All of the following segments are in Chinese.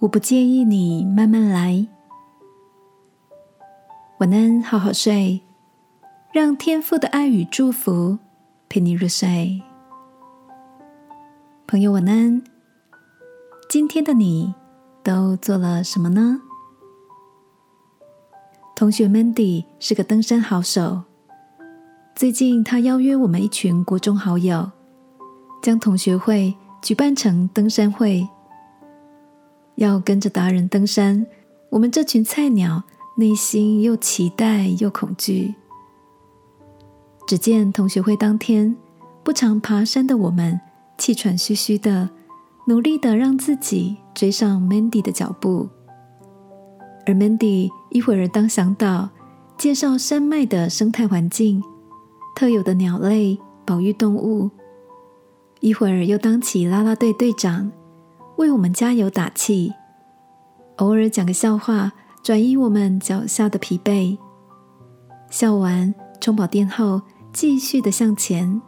我不介意你慢慢来。晚安，好好睡，让天父的爱与祝福陪你入睡。朋友，晚安。今天的你都做了什么呢？同学 Mandy 是个登山好手。最近，他邀约我们一群国中好友，将同学会举办成登山会。要跟着达人登山，我们这群菜鸟内心又期待又恐惧。只见同学会当天，不常爬山的我们气喘吁吁的，努力的让自己追上 Mandy 的脚步。而 Mandy 一会儿当向导，介绍山脉的生态环境、特有的鸟类、保育动物；一会儿又当起啦啦队队长。为我们加油打气，偶尔讲个笑话，转移我们脚下的疲惫。笑完，充饱电后，继续的向前。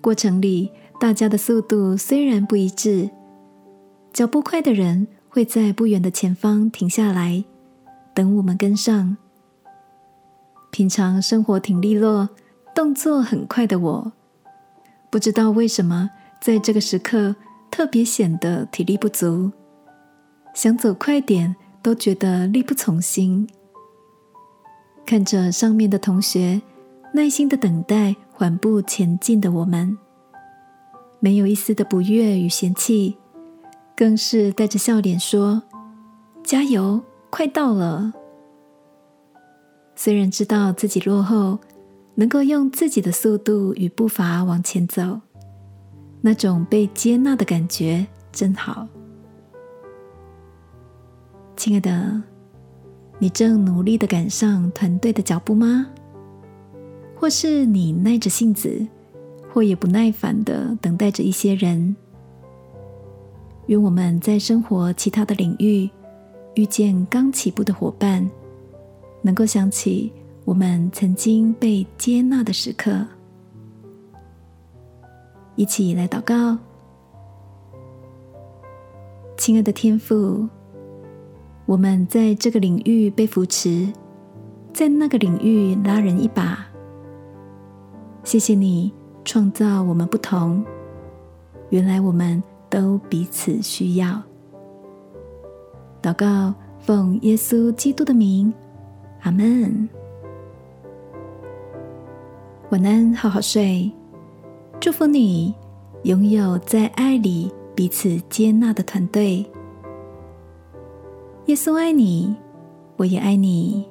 过程里，大家的速度虽然不一致，脚步快的人会在不远的前方停下来，等我们跟上。平常生活挺利落、动作很快的我，不知道为什么在这个时刻。特别显得体力不足，想走快点都觉得力不从心。看着上面的同学耐心的等待缓步前进的我们，没有一丝的不悦与嫌弃，更是带着笑脸说：“加油，快到了。”虽然知道自己落后，能够用自己的速度与步伐往前走。那种被接纳的感觉真好，亲爱的，你正努力的赶上团队的脚步吗？或是你耐着性子，或也不耐烦的等待着一些人？愿我们在生活其他的领域遇见刚起步的伙伴，能够想起我们曾经被接纳的时刻。一起来祷告，亲爱的天父，我们在这个领域被扶持，在那个领域拉人一把。谢谢你创造我们不同，原来我们都彼此需要。祷告，奉耶稣基督的名，阿门。晚安，好好睡。祝福你拥有在爱里彼此接纳的团队。耶稣爱你，我也爱你。